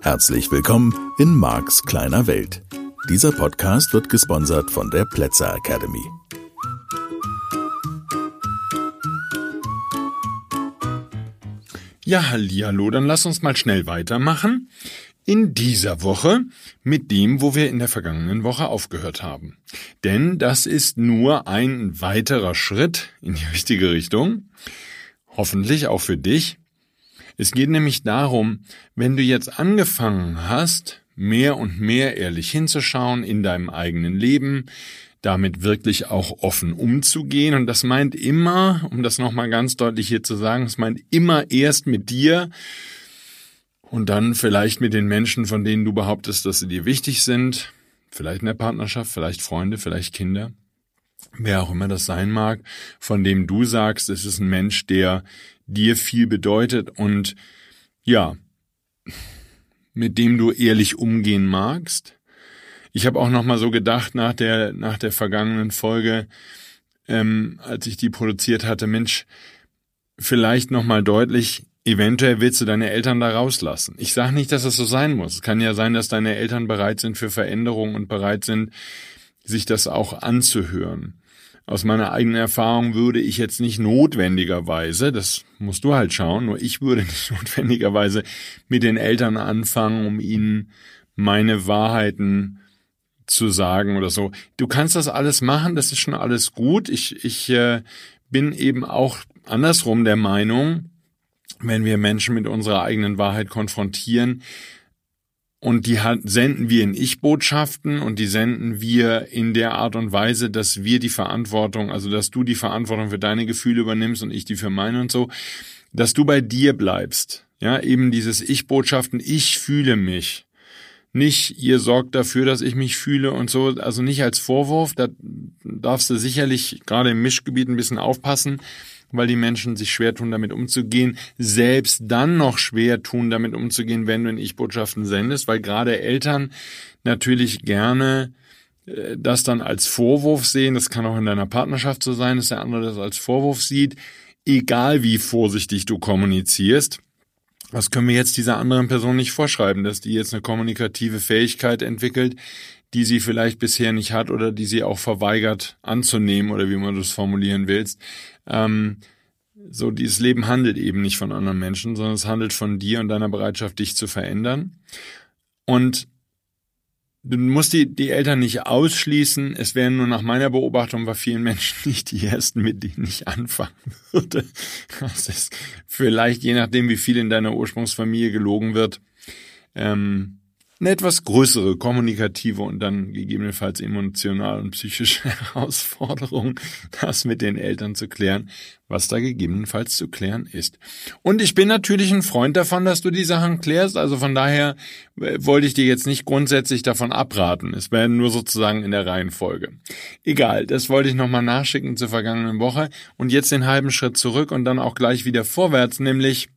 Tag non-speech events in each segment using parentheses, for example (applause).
Herzlich willkommen in Marks kleiner Welt. Dieser Podcast wird gesponsert von der Plätzer Academy. Ja, hallo, dann lass uns mal schnell weitermachen. In dieser Woche mit dem, wo wir in der vergangenen Woche aufgehört haben. Denn das ist nur ein weiterer Schritt in die richtige Richtung. Hoffentlich auch für dich. Es geht nämlich darum, wenn du jetzt angefangen hast, mehr und mehr ehrlich hinzuschauen in deinem eigenen Leben, damit wirklich auch offen umzugehen. Und das meint immer, um das nochmal ganz deutlich hier zu sagen, es meint immer erst mit dir und dann vielleicht mit den Menschen, von denen du behauptest, dass sie dir wichtig sind. Vielleicht in der Partnerschaft, vielleicht Freunde, vielleicht Kinder. Wer auch immer das sein mag, von dem du sagst, es ist ein Mensch, der dir viel bedeutet und ja, mit dem du ehrlich umgehen magst. Ich habe auch noch mal so gedacht nach der nach der vergangenen Folge, ähm, als ich die produziert hatte, Mensch, vielleicht noch mal deutlich. Eventuell willst du deine Eltern da rauslassen. Ich sage nicht, dass es so sein muss. Es kann ja sein, dass deine Eltern bereit sind für Veränderungen und bereit sind, sich das auch anzuhören. Aus meiner eigenen Erfahrung würde ich jetzt nicht notwendigerweise, das musst du halt schauen, nur ich würde (laughs) nicht notwendigerweise mit den Eltern anfangen, um ihnen meine Wahrheiten zu sagen oder so. Du kannst das alles machen, das ist schon alles gut. Ich, ich äh, bin eben auch andersrum der Meinung, wenn wir Menschen mit unserer eigenen Wahrheit konfrontieren, und die senden wir in Ich-Botschaften und die senden wir in der Art und Weise, dass wir die Verantwortung, also dass du die Verantwortung für deine Gefühle übernimmst und ich die für meine und so, dass du bei dir bleibst. Ja, eben dieses Ich-Botschaften, ich fühle mich. Nicht, ihr sorgt dafür, dass ich mich fühle und so, also nicht als Vorwurf, da darfst du sicherlich gerade im Mischgebiet ein bisschen aufpassen, weil die Menschen sich schwer tun, damit umzugehen, selbst dann noch schwer tun, damit umzugehen, wenn du in Ich-Botschaften sendest, weil gerade Eltern natürlich gerne äh, das dann als Vorwurf sehen, das kann auch in deiner Partnerschaft so sein, dass der andere das als Vorwurf sieht, egal wie vorsichtig du kommunizierst. Was können wir jetzt dieser anderen Person nicht vorschreiben, dass die jetzt eine kommunikative Fähigkeit entwickelt, die sie vielleicht bisher nicht hat oder die sie auch verweigert anzunehmen oder wie man das formulieren willst. Ähm, so, dieses Leben handelt eben nicht von anderen Menschen, sondern es handelt von dir und deiner Bereitschaft, dich zu verändern. Und du musst die, die Eltern nicht ausschließen. Es wären nur nach meiner Beobachtung bei vielen Menschen (laughs) nicht die ersten, mit denen ich anfangen würde. Das ist vielleicht, je nachdem, wie viel in deiner Ursprungsfamilie gelogen wird, ähm, eine etwas größere kommunikative und dann gegebenenfalls emotional und psychische (laughs) Herausforderung, das mit den Eltern zu klären, was da gegebenenfalls zu klären ist. Und ich bin natürlich ein Freund davon, dass du die Sachen klärst, also von daher äh, wollte ich dir jetzt nicht grundsätzlich davon abraten. Es wäre nur sozusagen in der Reihenfolge. Egal, das wollte ich nochmal nachschicken zur vergangenen Woche und jetzt den halben Schritt zurück und dann auch gleich wieder vorwärts, nämlich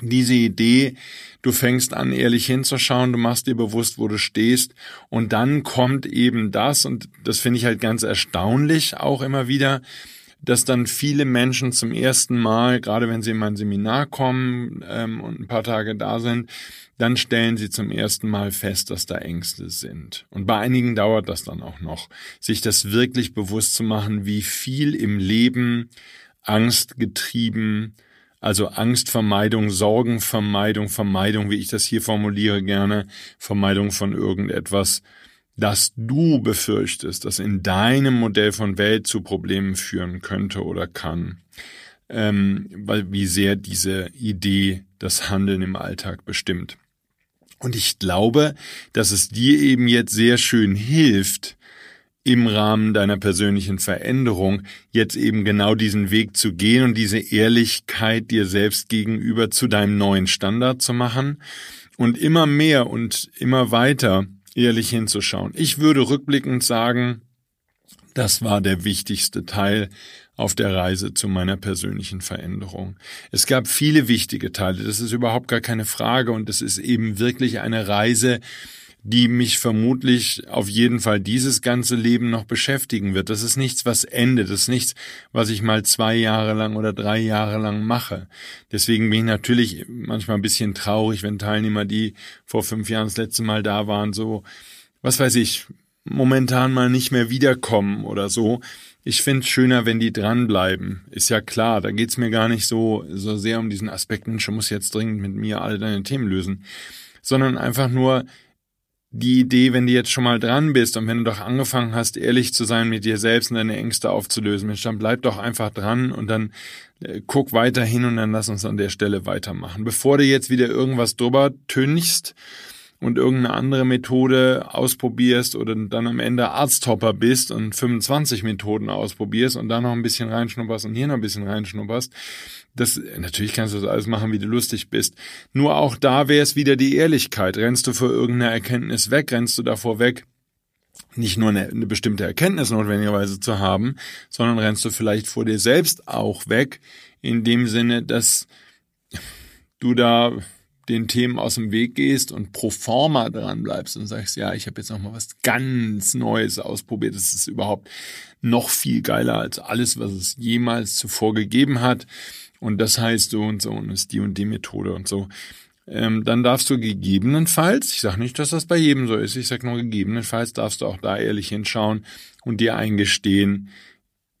diese Idee, du fängst an, ehrlich hinzuschauen, du machst dir bewusst, wo du stehst und dann kommt eben das und das finde ich halt ganz erstaunlich auch immer wieder, dass dann viele Menschen zum ersten Mal, gerade wenn sie in mein Seminar kommen ähm, und ein paar Tage da sind, dann stellen sie zum ersten Mal fest, dass da Ängste sind. Und bei einigen dauert das dann auch noch, sich das wirklich bewusst zu machen, wie viel im Leben Angst getrieben, also Angstvermeidung, Sorgenvermeidung, Vermeidung, wie ich das hier formuliere gerne, Vermeidung von irgendetwas, das du befürchtest, das in deinem Modell von Welt zu Problemen führen könnte oder kann. Ähm, weil wie sehr diese Idee das Handeln im Alltag bestimmt. Und ich glaube, dass es dir eben jetzt sehr schön hilft, im Rahmen deiner persönlichen Veränderung jetzt eben genau diesen Weg zu gehen und diese Ehrlichkeit dir selbst gegenüber zu deinem neuen Standard zu machen und immer mehr und immer weiter ehrlich hinzuschauen. Ich würde rückblickend sagen, das war der wichtigste Teil auf der Reise zu meiner persönlichen Veränderung. Es gab viele wichtige Teile, das ist überhaupt gar keine Frage und es ist eben wirklich eine Reise, die mich vermutlich auf jeden Fall dieses ganze Leben noch beschäftigen wird. Das ist nichts, was endet. Das ist nichts, was ich mal zwei Jahre lang oder drei Jahre lang mache. Deswegen bin ich natürlich manchmal ein bisschen traurig, wenn Teilnehmer, die vor fünf Jahren das letzte Mal da waren, so, was weiß ich, momentan mal nicht mehr wiederkommen oder so. Ich finde es schöner, wenn die dranbleiben. Ist ja klar, da geht's mir gar nicht so, so sehr um diesen Aspekt, Mensch, du musst jetzt dringend mit mir alle deine Themen lösen, sondern einfach nur die Idee, wenn du jetzt schon mal dran bist und wenn du doch angefangen hast, ehrlich zu sein mit dir selbst und deine Ängste aufzulösen, Mensch, dann bleib doch einfach dran und dann äh, guck weiter hin und dann lass uns an der Stelle weitermachen. Bevor du jetzt wieder irgendwas drüber tünchst, und irgendeine andere Methode ausprobierst oder dann am Ende Arzthopper bist und 25 Methoden ausprobierst und da noch ein bisschen reinschnupperst und hier noch ein bisschen reinschnupperst, das, natürlich kannst du das alles machen, wie du lustig bist. Nur auch da wäre es wieder die Ehrlichkeit. Rennst du vor irgendeiner Erkenntnis weg, rennst du davor weg, nicht nur eine, eine bestimmte Erkenntnis notwendigerweise zu haben, sondern rennst du vielleicht vor dir selbst auch weg, in dem Sinne, dass du da den Themen aus dem Weg gehst und pro forma dran bleibst und sagst, ja, ich habe jetzt noch mal was ganz Neues ausprobiert, das ist überhaupt noch viel geiler als alles, was es jemals zuvor gegeben hat und das heißt so und so und ist die und die Methode und so. Ähm, dann darfst du gegebenenfalls, ich sage nicht, dass das bei jedem so ist, ich sage nur gegebenenfalls, darfst du auch da ehrlich hinschauen und dir eingestehen,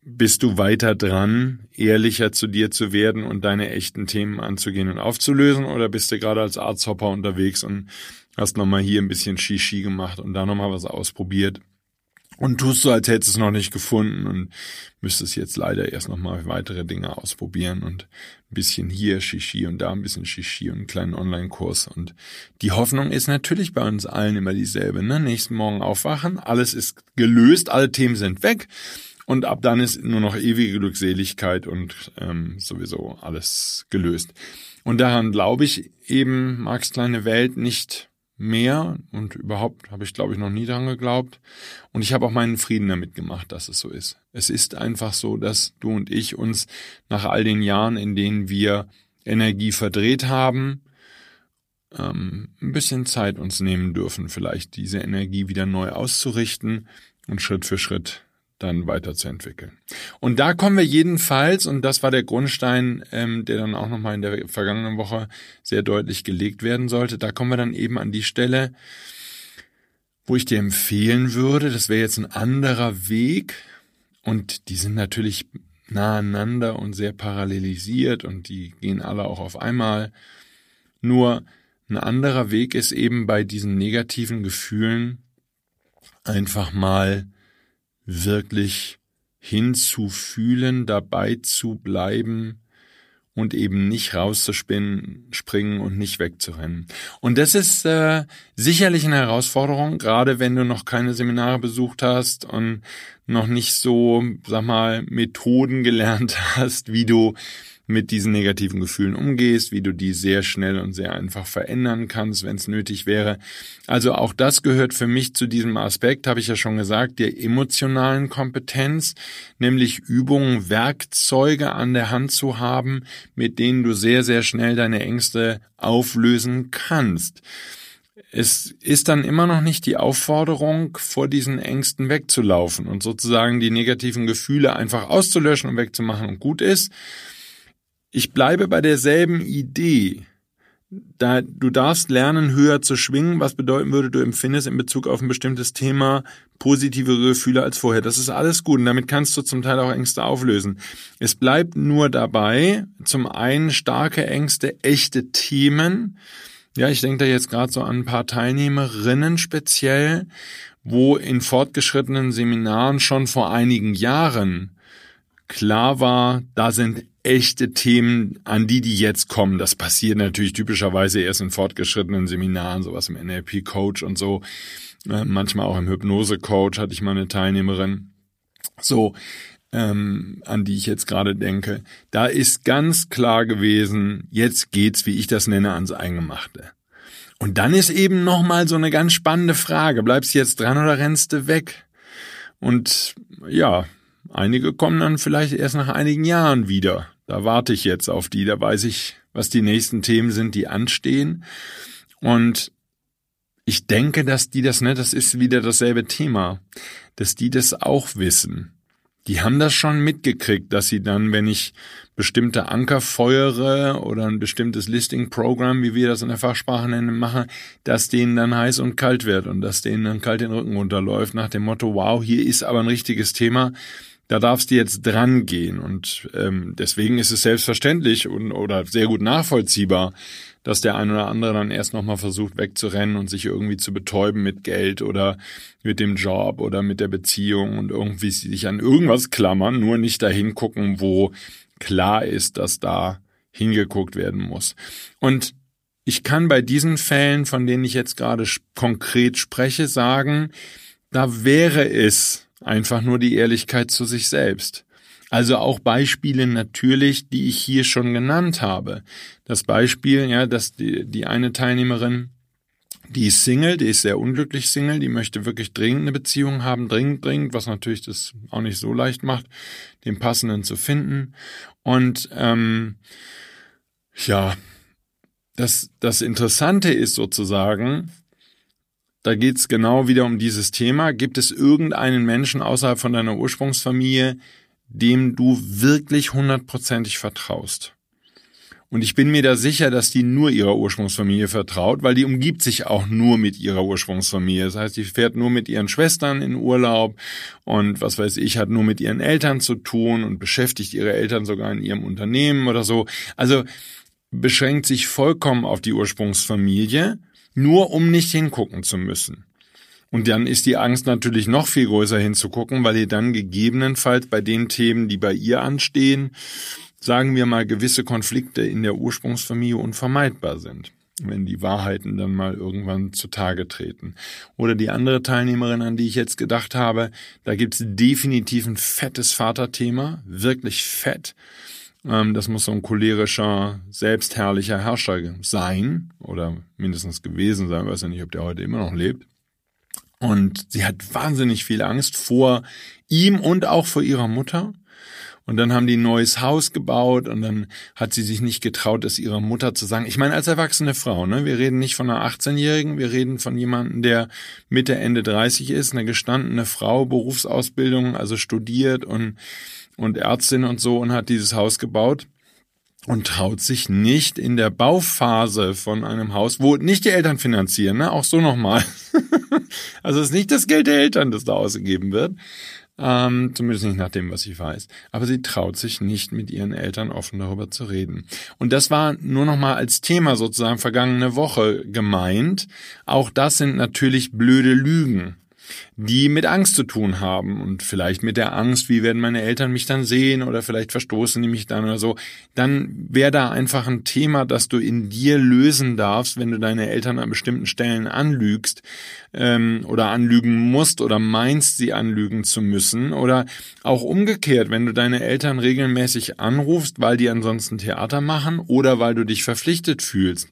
bist du weiter dran, ehrlicher zu dir zu werden und deine echten Themen anzugehen und aufzulösen? Oder bist du gerade als Arzthopper unterwegs und hast nochmal hier ein bisschen Shishi gemacht und da nochmal was ausprobiert? Und tust so, als hättest du es noch nicht gefunden und müsstest jetzt leider erst nochmal weitere Dinge ausprobieren und ein bisschen hier Shishi und da ein bisschen Shishi und einen kleinen Online-Kurs. Und die Hoffnung ist natürlich bei uns allen immer dieselbe. Ne? Nächsten Morgen aufwachen, alles ist gelöst, alle Themen sind weg und ab dann ist nur noch ewige Glückseligkeit und ähm, sowieso alles gelöst. Und daran glaube ich eben, Marx kleine Welt nicht mehr und überhaupt habe ich, glaube ich, noch nie dran geglaubt. Und ich habe auch meinen Frieden damit gemacht, dass es so ist. Es ist einfach so, dass du und ich uns nach all den Jahren, in denen wir Energie verdreht haben, ähm, ein bisschen Zeit uns nehmen dürfen, vielleicht diese Energie wieder neu auszurichten und Schritt für Schritt dann weiterzuentwickeln. Und da kommen wir jedenfalls, und das war der Grundstein, ähm, der dann auch nochmal in der vergangenen Woche sehr deutlich gelegt werden sollte, da kommen wir dann eben an die Stelle, wo ich dir empfehlen würde, das wäre jetzt ein anderer Weg, und die sind natürlich nah aneinander und sehr parallelisiert und die gehen alle auch auf einmal. Nur ein anderer Weg ist eben bei diesen negativen Gefühlen einfach mal wirklich hinzufühlen, dabei zu bleiben und eben nicht rauszuspinnen, springen und nicht wegzurennen. Und das ist äh, sicherlich eine Herausforderung, gerade wenn du noch keine Seminare besucht hast und noch nicht so, sag mal, Methoden gelernt (laughs) hast, wie du mit diesen negativen Gefühlen umgehst, wie du die sehr schnell und sehr einfach verändern kannst, wenn es nötig wäre. Also auch das gehört für mich zu diesem Aspekt, habe ich ja schon gesagt, der emotionalen Kompetenz, nämlich Übungen, Werkzeuge an der Hand zu haben, mit denen du sehr, sehr schnell deine Ängste auflösen kannst. Es ist dann immer noch nicht die Aufforderung, vor diesen Ängsten wegzulaufen und sozusagen die negativen Gefühle einfach auszulöschen und wegzumachen und gut ist, ich bleibe bei derselben Idee. Da, du darfst lernen, höher zu schwingen, was bedeuten würde, du empfindest in Bezug auf ein bestimmtes Thema positive Gefühle als vorher. Das ist alles gut und damit kannst du zum Teil auch Ängste auflösen. Es bleibt nur dabei, zum einen starke Ängste, echte Themen. Ja, ich denke da jetzt gerade so an ein paar Teilnehmerinnen speziell, wo in fortgeschrittenen Seminaren schon vor einigen Jahren klar war, da sind echte Themen, an die die jetzt kommen. Das passiert natürlich typischerweise erst in fortgeschrittenen Seminaren, sowas im NLP-Coach und so. Äh, manchmal auch im Hypnose-Coach hatte ich mal eine Teilnehmerin. So, ähm, an die ich jetzt gerade denke. Da ist ganz klar gewesen, jetzt geht's, wie ich das nenne, ans Eingemachte. Und dann ist eben nochmal so eine ganz spannende Frage. Bleibst du jetzt dran oder rennst du weg? Und ja, Einige kommen dann vielleicht erst nach einigen Jahren wieder. Da warte ich jetzt auf die, da weiß ich, was die nächsten Themen sind, die anstehen. Und ich denke, dass die das, ne, das ist wieder dasselbe Thema, dass die das auch wissen. Die haben das schon mitgekriegt, dass sie dann, wenn ich bestimmte Anker feuere oder ein bestimmtes Listing-Programm, wie wir das in der Fachsprache nennen, mache, dass denen dann heiß und kalt wird und dass denen dann kalt den Rücken runterläuft nach dem Motto, wow, hier ist aber ein richtiges Thema, da darfst du jetzt dran gehen. Und ähm, deswegen ist es selbstverständlich und oder sehr gut nachvollziehbar, dass der ein oder andere dann erst nochmal versucht wegzurennen und sich irgendwie zu betäuben mit Geld oder mit dem Job oder mit der Beziehung und irgendwie sich an irgendwas klammern, nur nicht dahin gucken, wo klar ist, dass da hingeguckt werden muss. Und ich kann bei diesen Fällen, von denen ich jetzt gerade konkret spreche, sagen, da wäre es Einfach nur die Ehrlichkeit zu sich selbst. Also auch Beispiele natürlich, die ich hier schon genannt habe. Das Beispiel, ja, dass die, die eine Teilnehmerin, die ist Single, die ist sehr unglücklich Single, die möchte wirklich dringend eine Beziehung haben, dringend, dringend, was natürlich das auch nicht so leicht macht, den passenden zu finden. Und ähm, ja, das, das Interessante ist sozusagen, da geht's genau wieder um dieses Thema. Gibt es irgendeinen Menschen außerhalb von deiner Ursprungsfamilie, dem du wirklich hundertprozentig vertraust? Und ich bin mir da sicher, dass die nur ihrer Ursprungsfamilie vertraut, weil die umgibt sich auch nur mit ihrer Ursprungsfamilie. Das heißt, die fährt nur mit ihren Schwestern in Urlaub und was weiß ich, hat nur mit ihren Eltern zu tun und beschäftigt ihre Eltern sogar in ihrem Unternehmen oder so. Also beschränkt sich vollkommen auf die Ursprungsfamilie nur um nicht hingucken zu müssen. Und dann ist die Angst natürlich noch viel größer hinzugucken, weil ihr dann gegebenenfalls bei den Themen, die bei ihr anstehen, sagen wir mal, gewisse Konflikte in der Ursprungsfamilie unvermeidbar sind, wenn die Wahrheiten dann mal irgendwann zutage treten. Oder die andere Teilnehmerin, an die ich jetzt gedacht habe, da gibt's definitiv ein fettes Vaterthema, wirklich fett. Ähm, das muss so ein cholerischer, selbstherrlicher Herrscher sein oder mindestens gewesen sein. Ich weiß ja nicht, ob der heute immer noch lebt. Und sie hat wahnsinnig viel Angst vor ihm und auch vor ihrer Mutter. Und dann haben die ein neues Haus gebaut und dann hat sie sich nicht getraut, es ihrer Mutter zu sagen. Ich meine, als erwachsene Frau, ne? Wir reden nicht von einer 18-Jährigen, wir reden von jemandem, der Mitte, Ende 30 ist, eine gestandene Frau, Berufsausbildung, also studiert und und Ärztin und so und hat dieses Haus gebaut und traut sich nicht in der Bauphase von einem Haus, wo nicht die Eltern finanzieren, ne? auch so nochmal. (laughs) also es ist nicht das Geld der Eltern, das da ausgegeben wird, ähm, zumindest nicht nach dem, was ich weiß. Aber sie traut sich nicht, mit ihren Eltern offen darüber zu reden. Und das war nur nochmal als Thema sozusagen vergangene Woche gemeint. Auch das sind natürlich blöde Lügen die mit Angst zu tun haben und vielleicht mit der Angst, wie werden meine Eltern mich dann sehen oder vielleicht verstoßen die mich dann oder so, dann wäre da einfach ein Thema, das du in dir lösen darfst, wenn du deine Eltern an bestimmten Stellen anlügst ähm, oder anlügen musst oder meinst, sie anlügen zu müssen. Oder auch umgekehrt, wenn du deine Eltern regelmäßig anrufst, weil die ansonsten Theater machen oder weil du dich verpflichtet fühlst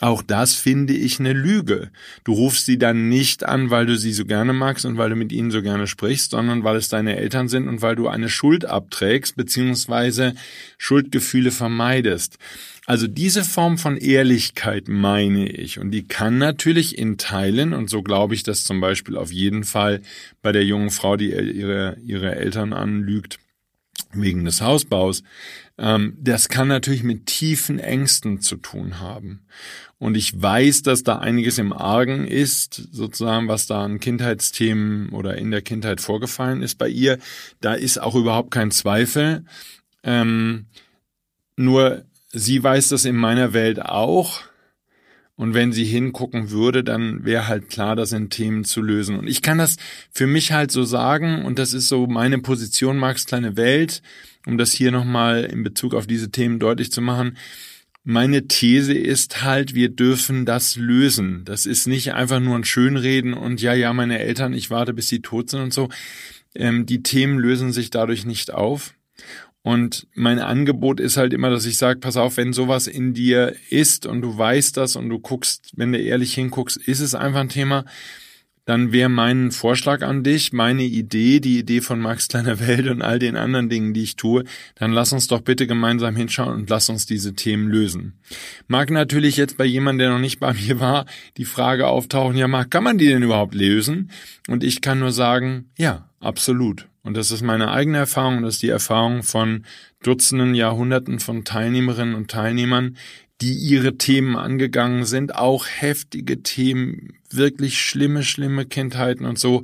auch das finde ich eine Lüge. Du rufst sie dann nicht an, weil du sie so gerne magst und weil du mit ihnen so gerne sprichst, sondern weil es deine Eltern sind und weil du eine Schuld abträgst bzw. Schuldgefühle vermeidest. Also diese Form von Ehrlichkeit meine ich und die kann natürlich in Teilen und so glaube ich das zum Beispiel auf jeden Fall bei der jungen Frau, die ihre, ihre Eltern anlügt, wegen des Hausbaus, ähm, das kann natürlich mit tiefen Ängsten zu tun haben. Und ich weiß, dass da einiges im Argen ist, sozusagen, was da an Kindheitsthemen oder in der Kindheit vorgefallen ist bei ihr. Da ist auch überhaupt kein Zweifel. Ähm, nur sie weiß das in meiner Welt auch. Und wenn sie hingucken würde, dann wäre halt klar, das sind Themen zu lösen. Und ich kann das für mich halt so sagen, und das ist so meine Position, Marx kleine Welt, um das hier nochmal in Bezug auf diese Themen deutlich zu machen. Meine These ist halt, wir dürfen das lösen. Das ist nicht einfach nur ein Schönreden und ja, ja, meine Eltern, ich warte, bis sie tot sind und so. Ähm, die Themen lösen sich dadurch nicht auf. Und mein Angebot ist halt immer, dass ich sage, pass auf, wenn sowas in dir ist und du weißt das und du guckst, wenn du ehrlich hinguckst, ist es einfach ein Thema, dann wäre mein Vorschlag an dich, meine Idee, die Idee von Max Kleiner Welt und all den anderen Dingen, die ich tue, dann lass uns doch bitte gemeinsam hinschauen und lass uns diese Themen lösen. Mag natürlich jetzt bei jemandem, der noch nicht bei (laughs) mir war, die Frage auftauchen, ja, Marc, kann man die denn überhaupt lösen? Und ich kann nur sagen, ja, absolut. Und das ist meine eigene Erfahrung, das ist die Erfahrung von Dutzenden, Jahrhunderten von Teilnehmerinnen und Teilnehmern, die ihre Themen angegangen sind, auch heftige Themen, wirklich schlimme, schlimme Kindheiten und so.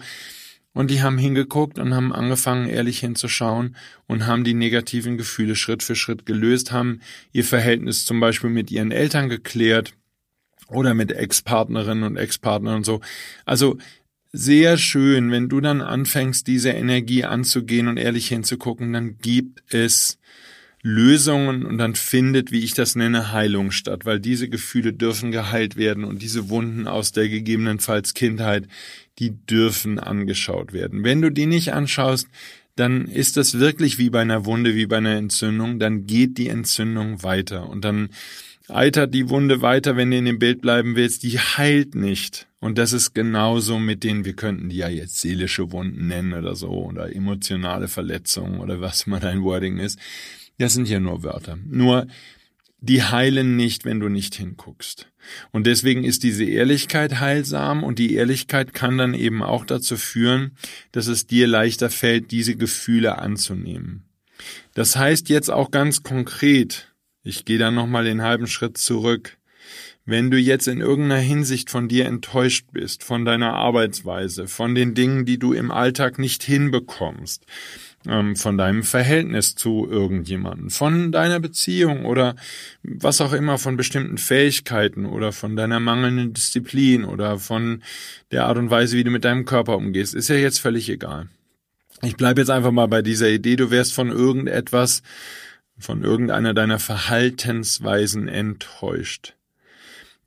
Und die haben hingeguckt und haben angefangen, ehrlich hinzuschauen und haben die negativen Gefühle Schritt für Schritt gelöst, haben ihr Verhältnis zum Beispiel mit ihren Eltern geklärt oder mit Ex-Partnerinnen und Ex-Partnern und so. Also sehr schön, wenn du dann anfängst, diese Energie anzugehen und ehrlich hinzugucken, dann gibt es Lösungen und dann findet, wie ich das nenne, Heilung statt, weil diese Gefühle dürfen geheilt werden und diese Wunden aus der gegebenenfalls Kindheit, die dürfen angeschaut werden. Wenn du die nicht anschaust, dann ist das wirklich wie bei einer Wunde, wie bei einer Entzündung, dann geht die Entzündung weiter und dann eitert die Wunde weiter, wenn du in dem Bild bleiben willst, die heilt nicht. Und das ist genauso mit denen, wir könnten die ja jetzt seelische Wunden nennen oder so, oder emotionale Verletzungen oder was mal dein Wording ist. Das sind ja nur Wörter. Nur, die heilen nicht, wenn du nicht hinguckst. Und deswegen ist diese Ehrlichkeit heilsam und die Ehrlichkeit kann dann eben auch dazu führen, dass es dir leichter fällt, diese Gefühle anzunehmen. Das heißt jetzt auch ganz konkret, ich gehe dann nochmal den halben Schritt zurück, wenn du jetzt in irgendeiner Hinsicht von dir enttäuscht bist, von deiner Arbeitsweise, von den Dingen, die du im Alltag nicht hinbekommst, ähm, von deinem Verhältnis zu irgendjemandem, von deiner Beziehung oder was auch immer, von bestimmten Fähigkeiten oder von deiner mangelnden Disziplin oder von der Art und Weise, wie du mit deinem Körper umgehst, ist ja jetzt völlig egal. Ich bleibe jetzt einfach mal bei dieser Idee, du wärst von irgendetwas, von irgendeiner deiner Verhaltensweisen enttäuscht.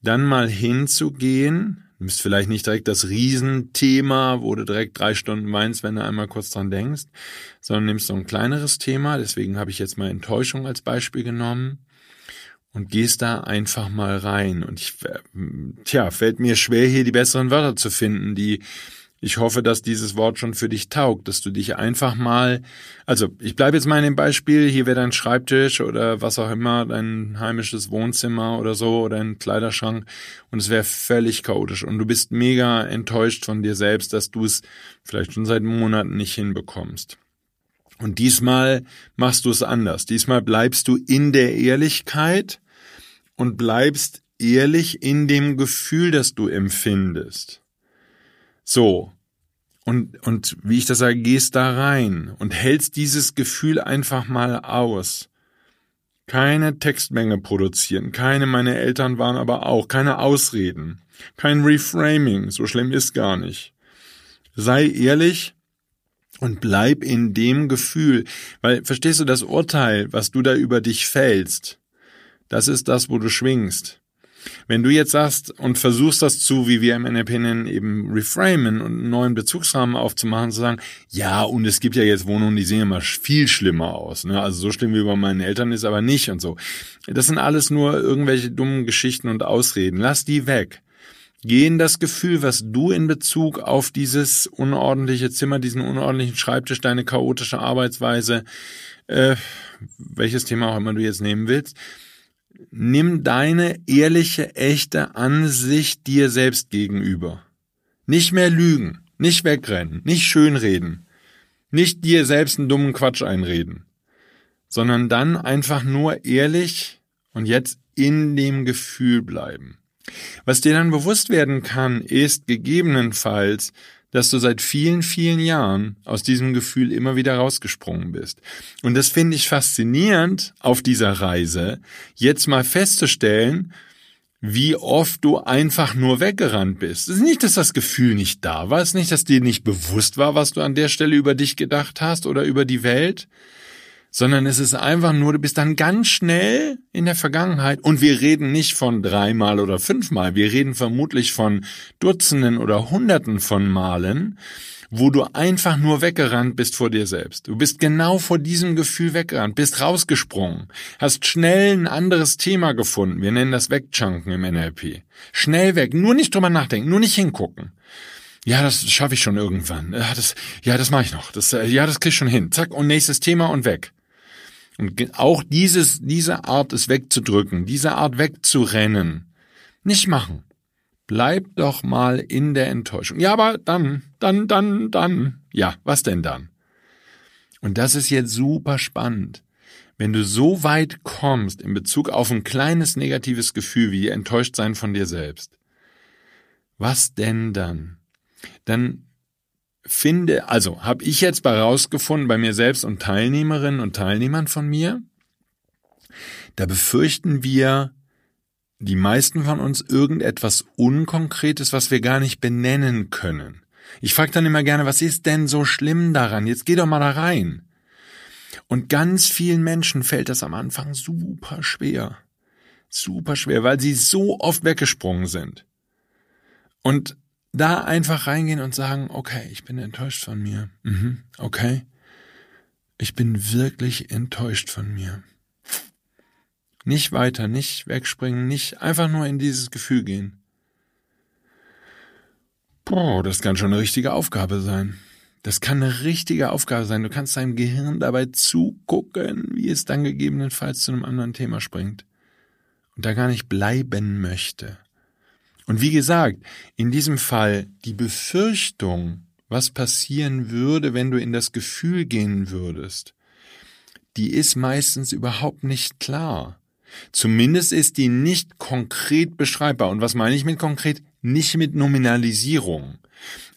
Dann mal hinzugehen, nimmst vielleicht nicht direkt das Riesenthema, wo du direkt drei Stunden weinst, wenn du einmal kurz dran denkst, sondern nimmst so ein kleineres Thema. Deswegen habe ich jetzt mal Enttäuschung als Beispiel genommen und gehst da einfach mal rein. Und ich, äh, tja, fällt mir schwer, hier die besseren Wörter zu finden, die ich hoffe, dass dieses Wort schon für dich taugt, dass du dich einfach mal, also ich bleibe jetzt mal in dem Beispiel, hier wäre dein Schreibtisch oder was auch immer, dein heimisches Wohnzimmer oder so oder ein Kleiderschrank und es wäre völlig chaotisch und du bist mega enttäuscht von dir selbst, dass du es vielleicht schon seit Monaten nicht hinbekommst. Und diesmal machst du es anders. Diesmal bleibst du in der Ehrlichkeit und bleibst ehrlich in dem Gefühl, das du empfindest. So. Und, und wie ich das sage, gehst da rein und hältst dieses Gefühl einfach mal aus. Keine Textmenge produzieren, keine meine Eltern waren aber auch, keine Ausreden, kein Reframing, so schlimm ist gar nicht. Sei ehrlich und bleib in dem Gefühl, weil verstehst du das Urteil, was du da über dich fällst, das ist das, wo du schwingst. Wenn du jetzt sagst und versuchst das zu, wie wir im NLP nennen, eben reframen und einen neuen Bezugsrahmen aufzumachen, zu sagen, ja, und es gibt ja jetzt Wohnungen, die sehen immer viel schlimmer aus. Ne? Also so schlimm wie bei meinen Eltern ist aber nicht und so. Das sind alles nur irgendwelche dummen Geschichten und Ausreden. Lass die weg. Geh in das Gefühl, was du in Bezug auf dieses unordentliche Zimmer, diesen unordentlichen Schreibtisch, deine chaotische Arbeitsweise, äh, welches Thema auch immer du jetzt nehmen willst, nimm deine ehrliche, echte Ansicht dir selbst gegenüber. Nicht mehr lügen, nicht wegrennen, nicht schönreden, nicht dir selbst einen dummen Quatsch einreden, sondern dann einfach nur ehrlich und jetzt in dem Gefühl bleiben. Was dir dann bewusst werden kann, ist gegebenenfalls, dass du seit vielen, vielen Jahren aus diesem Gefühl immer wieder rausgesprungen bist. Und das finde ich faszinierend auf dieser Reise, jetzt mal festzustellen, wie oft du einfach nur weggerannt bist. Es ist nicht, dass das Gefühl nicht da war, es ist nicht, dass dir nicht bewusst war, was du an der Stelle über dich gedacht hast oder über die Welt, sondern es ist einfach nur, du bist dann ganz schnell in der Vergangenheit und wir reden nicht von dreimal oder fünfmal, wir reden vermutlich von Dutzenden oder Hunderten von Malen, wo du einfach nur weggerannt bist vor dir selbst. Du bist genau vor diesem Gefühl weggerannt, bist rausgesprungen, hast schnell ein anderes Thema gefunden. Wir nennen das Wegchunken im NLP. Schnell weg, nur nicht drüber nachdenken, nur nicht hingucken. Ja, das schaffe ich schon irgendwann. Ja, das, ja, das mache ich noch. Das, äh, ja, das krieg ich schon hin. Zack, und nächstes Thema und weg. Und auch dieses, diese Art, es wegzudrücken, diese Art wegzurennen, nicht machen. Bleib doch mal in der Enttäuschung. Ja, aber dann, dann, dann, dann. Ja, was denn dann? Und das ist jetzt super spannend. Wenn du so weit kommst in Bezug auf ein kleines negatives Gefühl wie enttäuscht sein von dir selbst, was denn dann? Dann finde, also habe ich jetzt bei rausgefunden bei mir selbst und Teilnehmerinnen und Teilnehmern von mir, da befürchten wir die meisten von uns irgendetwas Unkonkretes, was wir gar nicht benennen können. Ich frage dann immer gerne, was ist denn so schlimm daran? Jetzt geh doch mal da rein. Und ganz vielen Menschen fällt das am Anfang super schwer. Super schwer, weil sie so oft weggesprungen sind. Und da einfach reingehen und sagen, okay, ich bin enttäuscht von mir. Mhm, okay. Ich bin wirklich enttäuscht von mir. Nicht weiter, nicht wegspringen, nicht einfach nur in dieses Gefühl gehen. Boah, das kann schon eine richtige Aufgabe sein. Das kann eine richtige Aufgabe sein. Du kannst deinem Gehirn dabei zugucken, wie es dann gegebenenfalls zu einem anderen Thema springt und da gar nicht bleiben möchte. Und wie gesagt, in diesem Fall die Befürchtung, was passieren würde, wenn du in das Gefühl gehen würdest, die ist meistens überhaupt nicht klar. Zumindest ist die nicht konkret beschreibbar. Und was meine ich mit konkret? Nicht mit Nominalisierung.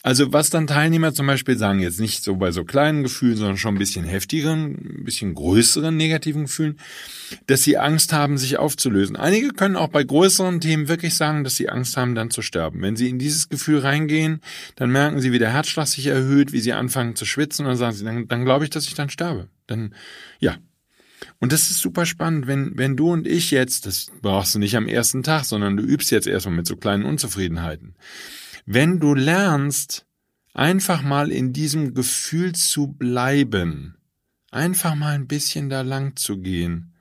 Also was dann Teilnehmer zum Beispiel sagen, jetzt nicht so bei so kleinen Gefühlen, sondern schon ein bisschen heftigeren, ein bisschen größeren negativen Gefühlen, dass sie Angst haben, sich aufzulösen. Einige können auch bei größeren Themen wirklich sagen, dass sie Angst haben, dann zu sterben. Wenn sie in dieses Gefühl reingehen, dann merken sie, wie der Herzschlag sich erhöht, wie sie anfangen zu schwitzen und dann sagen sie, dann, dann glaube ich, dass ich dann sterbe. Dann, ja, und das ist super spannend, wenn, wenn du und ich jetzt, das brauchst du nicht am ersten Tag, sondern du übst jetzt erstmal mit so kleinen Unzufriedenheiten. Wenn du lernst, einfach mal in diesem Gefühl zu bleiben, einfach mal ein bisschen da lang zu gehen,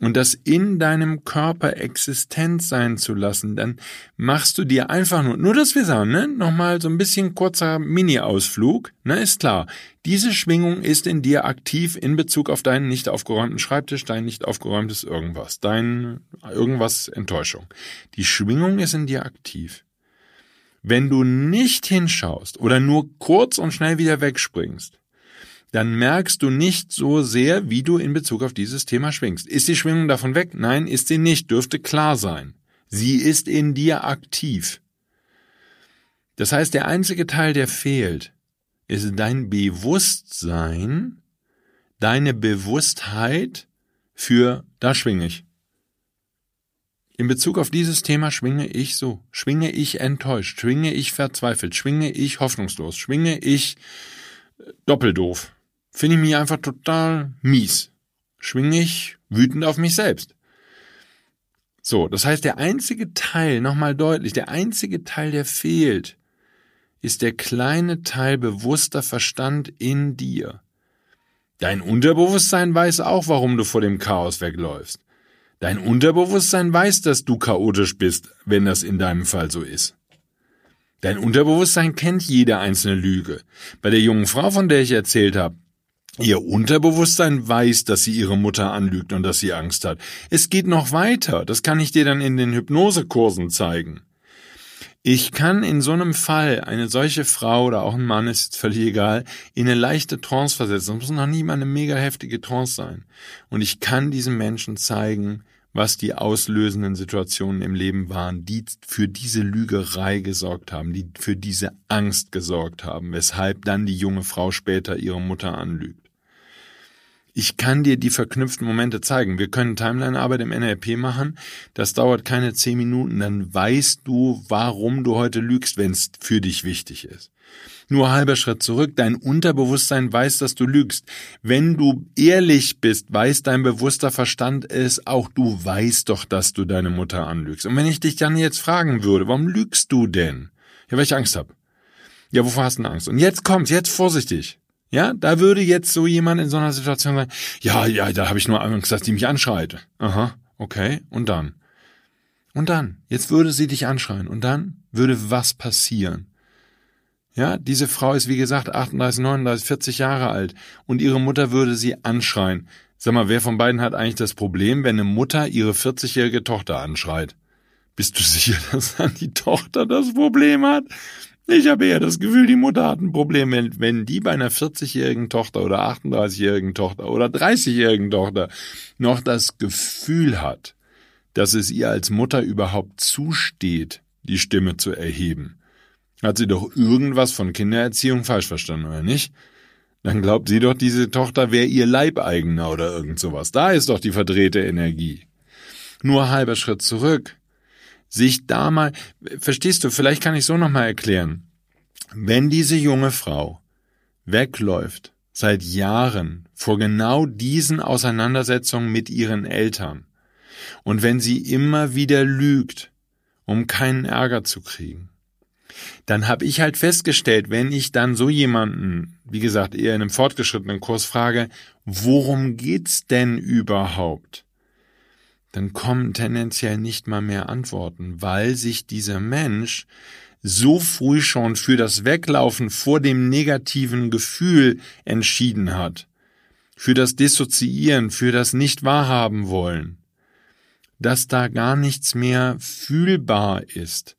und das in deinem Körper existent sein zu lassen, dann machst du dir einfach nur, nur dass wir sagen, ne, nochmal so ein bisschen kurzer Mini-Ausflug, ne, ist klar. Diese Schwingung ist in dir aktiv in Bezug auf deinen nicht aufgeräumten Schreibtisch, dein nicht aufgeräumtes irgendwas, dein irgendwas Enttäuschung. Die Schwingung ist in dir aktiv. Wenn du nicht hinschaust oder nur kurz und schnell wieder wegspringst, dann merkst du nicht so sehr, wie du in Bezug auf dieses Thema schwingst. Ist die Schwingung davon weg? Nein, ist sie nicht, dürfte klar sein. Sie ist in dir aktiv. Das heißt, der einzige Teil, der fehlt, ist dein Bewusstsein, deine Bewusstheit für, da schwinge ich. In Bezug auf dieses Thema schwinge ich so, schwinge ich enttäuscht, schwinge ich verzweifelt, schwinge ich hoffnungslos, schwinge ich doppeldoof, finde ich mich einfach total mies. Schwinge ich wütend auf mich selbst. So, das heißt, der einzige Teil, nochmal deutlich, der einzige Teil, der fehlt, ist der kleine Teil bewusster Verstand in dir. Dein Unterbewusstsein weiß auch, warum du vor dem Chaos wegläufst. Dein Unterbewusstsein weiß, dass du chaotisch bist, wenn das in deinem Fall so ist. Dein Unterbewusstsein kennt jede einzelne Lüge. Bei der jungen Frau, von der ich erzählt habe, Ihr Unterbewusstsein weiß, dass sie ihre Mutter anlügt und dass sie Angst hat. Es geht noch weiter. Das kann ich dir dann in den Hypnosekursen zeigen. Ich kann in so einem Fall eine solche Frau oder auch ein Mann, ist völlig egal, in eine leichte Trance versetzen. Das muss noch nie mal eine mega heftige Trance sein. Und ich kann diesem Menschen zeigen, was die auslösenden Situationen im Leben waren, die für diese Lügerei gesorgt haben, die für diese Angst gesorgt haben, weshalb dann die junge Frau später ihre Mutter anlügt. Ich kann dir die verknüpften Momente zeigen. Wir können Timeline-Arbeit im NLP machen. Das dauert keine zehn Minuten. Dann weißt du, warum du heute lügst, wenn es für dich wichtig ist. Nur halber Schritt zurück. Dein Unterbewusstsein weiß, dass du lügst. Wenn du ehrlich bist, weiß dein bewusster Verstand es, auch du weißt doch, dass du deine Mutter anlügst. Und wenn ich dich dann jetzt fragen würde, warum lügst du denn? Ja, weil ich Angst habe. Ja, wovor hast du denn Angst? Und jetzt kommt's, jetzt vorsichtig. Ja, da würde jetzt so jemand in so einer Situation sagen, ja, ja, da habe ich nur Angst, dass die mich anschreit. Aha, okay, und dann? Und dann, jetzt würde sie dich anschreien und dann würde was passieren? Ja, diese Frau ist wie gesagt 38, 39, 40 Jahre alt und ihre Mutter würde sie anschreien. Sag mal, wer von beiden hat eigentlich das Problem, wenn eine Mutter ihre 40-jährige Tochter anschreit? Bist du (laughs) sicher, dass dann die Tochter das Problem hat? Ich habe eher das Gefühl, die Mutter hat ein Problem, wenn, wenn die bei einer 40-jährigen Tochter oder 38-jährigen Tochter oder 30-jährigen Tochter noch das Gefühl hat, dass es ihr als Mutter überhaupt zusteht, die Stimme zu erheben. Hat sie doch irgendwas von Kindererziehung falsch verstanden, oder nicht? Dann glaubt sie doch, diese Tochter wäre ihr Leibeigener oder irgend sowas. Da ist doch die verdrehte Energie. Nur halber Schritt zurück sich da mal, verstehst du, vielleicht kann ich so nochmal erklären. Wenn diese junge Frau wegläuft seit Jahren vor genau diesen Auseinandersetzungen mit ihren Eltern und wenn sie immer wieder lügt, um keinen Ärger zu kriegen, dann habe ich halt festgestellt, wenn ich dann so jemanden, wie gesagt, eher in einem fortgeschrittenen Kurs frage, worum geht's denn überhaupt? dann kommen tendenziell nicht mal mehr Antworten, weil sich dieser Mensch so früh schon für das Weglaufen vor dem negativen Gefühl entschieden hat, für das Dissoziieren, für das Nicht wahrhaben wollen, dass da gar nichts mehr fühlbar ist.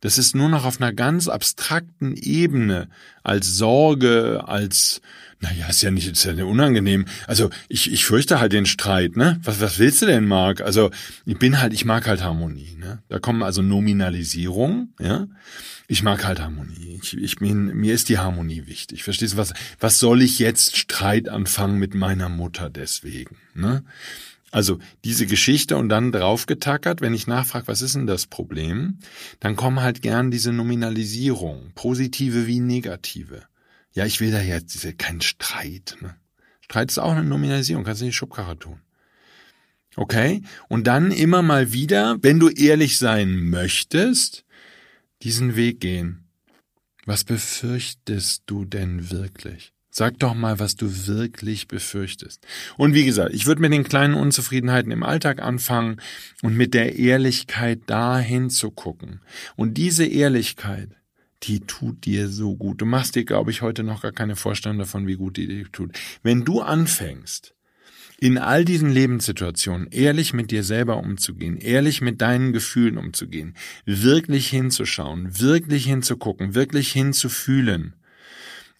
Das ist nur noch auf einer ganz abstrakten Ebene als Sorge, als naja, ist ja nicht, ist ja nicht unangenehm. Also ich, ich fürchte halt den Streit, ne? Was, was willst du denn, Marc? Also ich bin halt, ich mag halt Harmonie, ne? Da kommen also Nominalisierung, ja? Ich mag halt Harmonie. Ich, ich bin, mir ist die Harmonie wichtig. Verstehst du, was, was soll ich jetzt Streit anfangen mit meiner Mutter deswegen, ne? Also diese Geschichte und dann draufgetackert, wenn ich nachfrage, was ist denn das Problem, dann kommen halt gern diese Nominalisierung, positive wie negative. Ja, ich will da jetzt ja keinen Streit. Ne? Streit ist auch eine Nominalisierung, kannst du nicht Schubkarre tun. Okay? Und dann immer mal wieder, wenn du ehrlich sein möchtest, diesen Weg gehen. Was befürchtest du denn wirklich? Sag doch mal, was du wirklich befürchtest. Und wie gesagt, ich würde mit den kleinen Unzufriedenheiten im Alltag anfangen und mit der Ehrlichkeit dahin zu gucken. Und diese Ehrlichkeit, die tut dir so gut. Du machst dir, glaube ich, heute noch gar keine Vorstellung davon, wie gut die dir tut. Wenn du anfängst, in all diesen Lebenssituationen ehrlich mit dir selber umzugehen, ehrlich mit deinen Gefühlen umzugehen, wirklich hinzuschauen, wirklich hinzugucken, wirklich hinzufühlen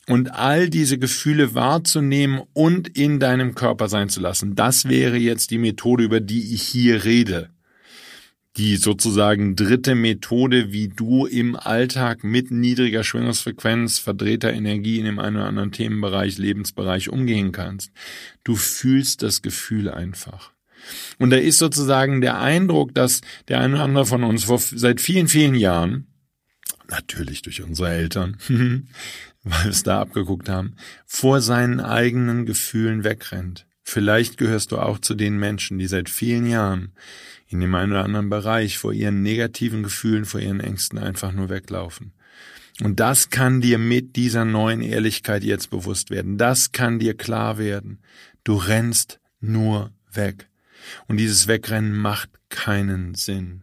und all diese Gefühle wahrzunehmen und in deinem Körper sein zu lassen, das wäre jetzt die Methode, über die ich hier rede die sozusagen dritte Methode, wie du im Alltag mit niedriger Schwingungsfrequenz, verdrehter Energie in dem einen oder anderen Themenbereich, Lebensbereich umgehen kannst. Du fühlst das Gefühl einfach. Und da ist sozusagen der Eindruck, dass der eine oder andere von uns vor, seit vielen, vielen Jahren, natürlich durch unsere Eltern, (laughs) weil wir es da abgeguckt haben, vor seinen eigenen Gefühlen wegrennt. Vielleicht gehörst du auch zu den Menschen, die seit vielen Jahren in dem einen oder anderen Bereich vor ihren negativen Gefühlen, vor ihren Ängsten einfach nur weglaufen. Und das kann dir mit dieser neuen Ehrlichkeit jetzt bewusst werden. Das kann dir klar werden. Du rennst nur weg. Und dieses Wegrennen macht keinen Sinn.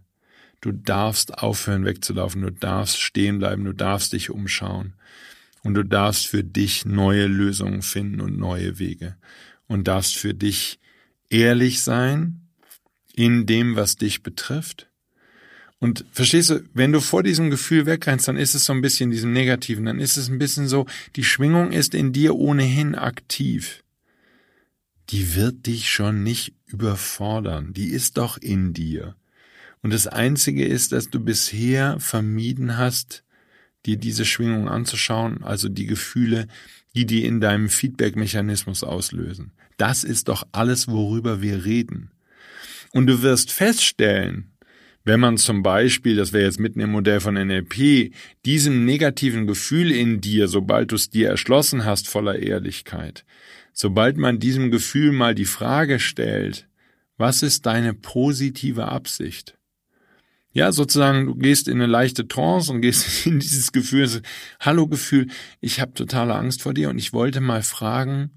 Du darfst aufhören wegzulaufen, du darfst stehen bleiben, du darfst dich umschauen. Und du darfst für dich neue Lösungen finden und neue Wege. Und darfst für dich ehrlich sein in dem, was dich betrifft. Und verstehst du, wenn du vor diesem Gefühl wegrennst, dann ist es so ein bisschen diesem Negativen, dann ist es ein bisschen so, die Schwingung ist in dir ohnehin aktiv. Die wird dich schon nicht überfordern, die ist doch in dir. Und das Einzige ist, dass du bisher vermieden hast, dir diese Schwingung anzuschauen, also die Gefühle, die die in deinem Feedback-Mechanismus auslösen. Das ist doch alles, worüber wir reden. Und du wirst feststellen, wenn man zum Beispiel, das wäre jetzt mitten im Modell von NLP, diesem negativen Gefühl in dir, sobald du es dir erschlossen hast, voller Ehrlichkeit, sobald man diesem Gefühl mal die Frage stellt, was ist deine positive Absicht? Ja, sozusagen, du gehst in eine leichte Trance und gehst (laughs) in dieses Gefühl, hallo Gefühl, ich habe totale Angst vor dir und ich wollte mal fragen,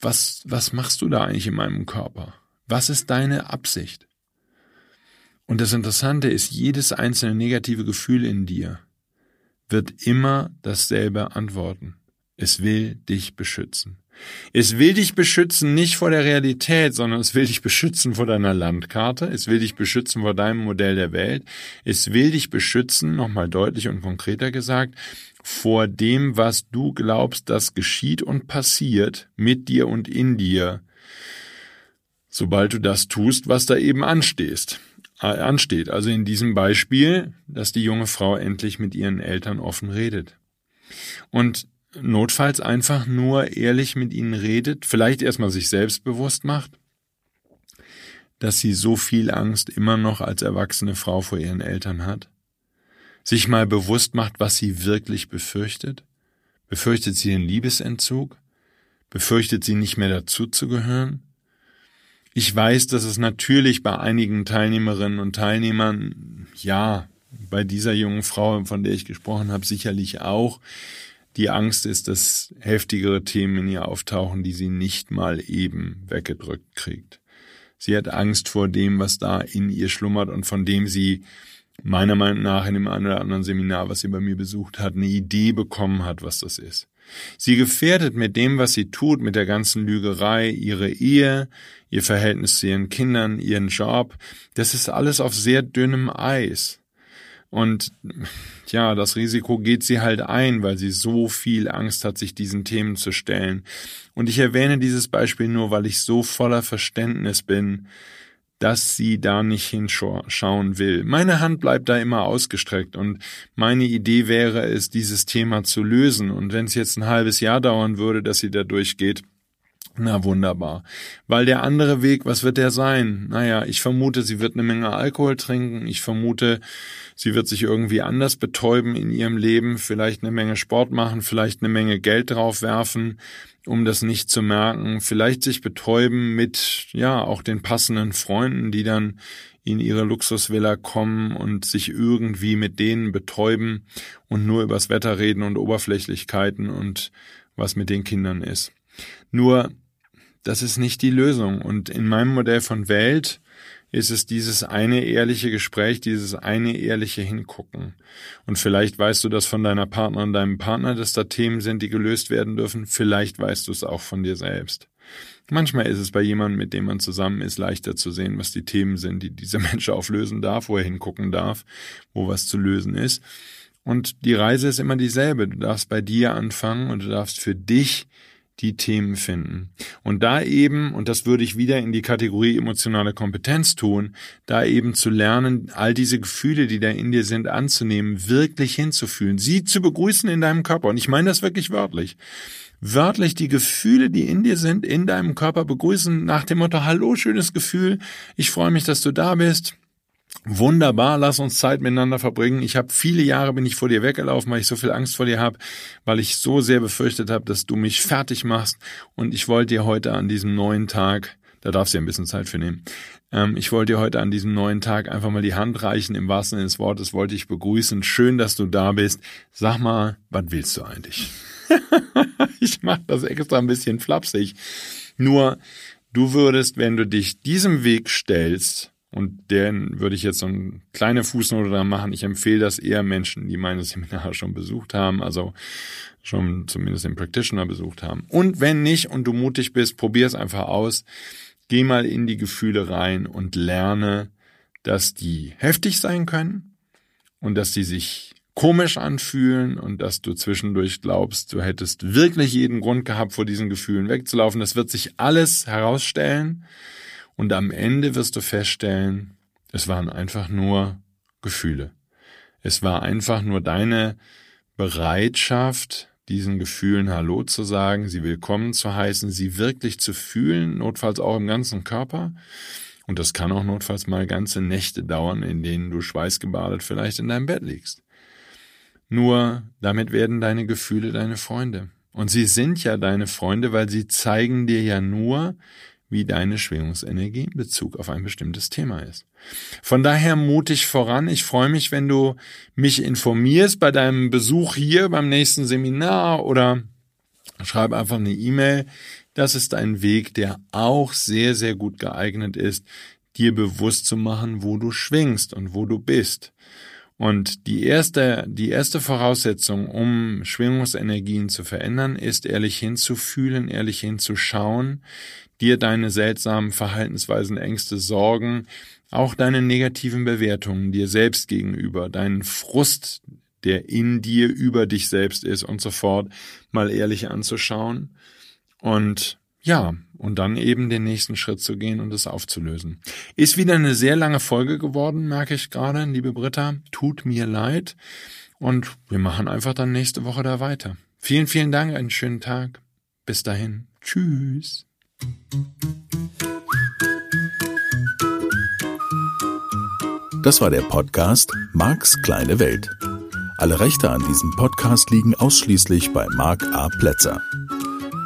was, was machst du da eigentlich in meinem Körper? Was ist deine Absicht? Und das Interessante ist, jedes einzelne negative Gefühl in dir wird immer dasselbe antworten. Es will dich beschützen. Es will dich beschützen nicht vor der Realität, sondern es will dich beschützen vor deiner Landkarte, es will dich beschützen vor deinem Modell der Welt, es will dich beschützen, nochmal deutlich und konkreter gesagt, vor dem, was du glaubst, das geschieht und passiert mit dir und in dir, sobald du das tust, was da eben anstehst ansteht. Also in diesem Beispiel, dass die junge Frau endlich mit ihren Eltern offen redet. Und notfalls einfach nur ehrlich mit ihnen redet, vielleicht erstmal sich selbst bewusst macht, dass sie so viel Angst immer noch als erwachsene Frau vor ihren Eltern hat, sich mal bewusst macht, was sie wirklich befürchtet. Befürchtet sie den Liebesentzug? Befürchtet sie nicht mehr dazuzugehören? Ich weiß, dass es natürlich bei einigen Teilnehmerinnen und Teilnehmern, ja, bei dieser jungen Frau, von der ich gesprochen habe, sicherlich auch die Angst ist, dass heftigere Themen in ihr auftauchen, die sie nicht mal eben weggedrückt kriegt. Sie hat Angst vor dem, was da in ihr schlummert und von dem sie meiner Meinung nach in dem einen oder anderen Seminar, was sie bei mir besucht hat, eine Idee bekommen hat, was das ist. Sie gefährdet mit dem, was sie tut, mit der ganzen Lügerei, ihre Ehe, ihr Verhältnis zu ihren Kindern, ihren Job. Das ist alles auf sehr dünnem Eis. Und ja, das Risiko geht sie halt ein, weil sie so viel Angst hat, sich diesen Themen zu stellen. Und ich erwähne dieses Beispiel nur, weil ich so voller Verständnis bin, dass sie da nicht hinschauen will. Meine Hand bleibt da immer ausgestreckt und meine Idee wäre es, dieses Thema zu lösen. Und wenn es jetzt ein halbes Jahr dauern würde, dass sie da durchgeht, na wunderbar. Weil der andere Weg, was wird der sein? Naja, ich vermute, sie wird eine Menge Alkohol trinken. Ich vermute, sie wird sich irgendwie anders betäuben in ihrem Leben, vielleicht eine Menge Sport machen, vielleicht eine Menge Geld draufwerfen, um das nicht zu merken. Vielleicht sich betäuben mit, ja, auch den passenden Freunden, die dann in ihre Luxusvilla kommen und sich irgendwie mit denen betäuben und nur übers Wetter reden und Oberflächlichkeiten und was mit den Kindern ist. Nur das ist nicht die Lösung. Und in meinem Modell von Welt ist es dieses eine ehrliche Gespräch, dieses eine ehrliche Hingucken. Und vielleicht weißt du das von deiner Partnerin, deinem Partner, dass da Themen sind, die gelöst werden dürfen. Vielleicht weißt du es auch von dir selbst. Manchmal ist es bei jemandem, mit dem man zusammen ist, leichter zu sehen, was die Themen sind, die dieser (laughs) Mensch auflösen darf, wo er hingucken darf, wo was zu lösen ist. Und die Reise ist immer dieselbe. Du darfst bei dir anfangen und du darfst für dich die Themen finden. Und da eben, und das würde ich wieder in die Kategorie emotionale Kompetenz tun, da eben zu lernen, all diese Gefühle, die da in dir sind, anzunehmen, wirklich hinzufühlen, sie zu begrüßen in deinem Körper. Und ich meine das wirklich wörtlich. Wörtlich die Gefühle, die in dir sind, in deinem Körper begrüßen, nach dem Motto, hallo, schönes Gefühl, ich freue mich, dass du da bist, Wunderbar, lass uns Zeit miteinander verbringen. Ich habe viele Jahre bin ich vor dir weggelaufen, weil ich so viel Angst vor dir habe, weil ich so sehr befürchtet habe, dass du mich fertig machst. Und ich wollte dir heute an diesem neuen Tag, da darfst du ja ein bisschen Zeit für nehmen, ähm, ich wollte dir heute an diesem neuen Tag einfach mal die Hand reichen. Im wahrsten Sinne des Wortes wollte ich begrüßen. Schön, dass du da bist. Sag mal, was willst du eigentlich? (laughs) ich mache das extra ein bisschen flapsig. Nur, du würdest, wenn du dich diesem Weg stellst, und den würde ich jetzt so eine kleine Fußnote da machen. Ich empfehle das eher Menschen, die meine Seminare schon besucht haben, also schon zumindest den Practitioner besucht haben. Und wenn nicht und du mutig bist, probier es einfach aus. Geh mal in die Gefühle rein und lerne, dass die heftig sein können und dass die sich komisch anfühlen und dass du zwischendurch glaubst, du hättest wirklich jeden Grund gehabt, vor diesen Gefühlen wegzulaufen. Das wird sich alles herausstellen. Und am Ende wirst du feststellen, es waren einfach nur Gefühle. Es war einfach nur deine Bereitschaft, diesen Gefühlen Hallo zu sagen, sie willkommen zu heißen, sie wirklich zu fühlen, notfalls auch im ganzen Körper. Und das kann auch notfalls mal ganze Nächte dauern, in denen du schweißgebadet vielleicht in deinem Bett liegst. Nur damit werden deine Gefühle deine Freunde. Und sie sind ja deine Freunde, weil sie zeigen dir ja nur, wie deine Schwingungsenergie in Bezug auf ein bestimmtes Thema ist. Von daher mutig voran. Ich freue mich, wenn du mich informierst bei deinem Besuch hier beim nächsten Seminar oder schreib einfach eine E-Mail. Das ist ein Weg, der auch sehr, sehr gut geeignet ist, dir bewusst zu machen, wo du schwingst und wo du bist. Und die erste, die erste Voraussetzung, um Schwingungsenergien zu verändern, ist ehrlich hinzufühlen, ehrlich hinzuschauen, dir deine seltsamen Verhaltensweisen, Ängste, Sorgen, auch deine negativen Bewertungen dir selbst gegenüber, deinen Frust, der in dir über dich selbst ist und so fort, mal ehrlich anzuschauen. Und ja, und dann eben den nächsten Schritt zu gehen und es aufzulösen. Ist wieder eine sehr lange Folge geworden, merke ich gerade, liebe Britta. Tut mir leid. Und wir machen einfach dann nächste Woche da weiter. Vielen, vielen Dank, einen schönen Tag. Bis dahin. Tschüss. Das war der Podcast Marks kleine Welt. Alle Rechte an diesem Podcast liegen ausschließlich bei Mark A. Plätzer.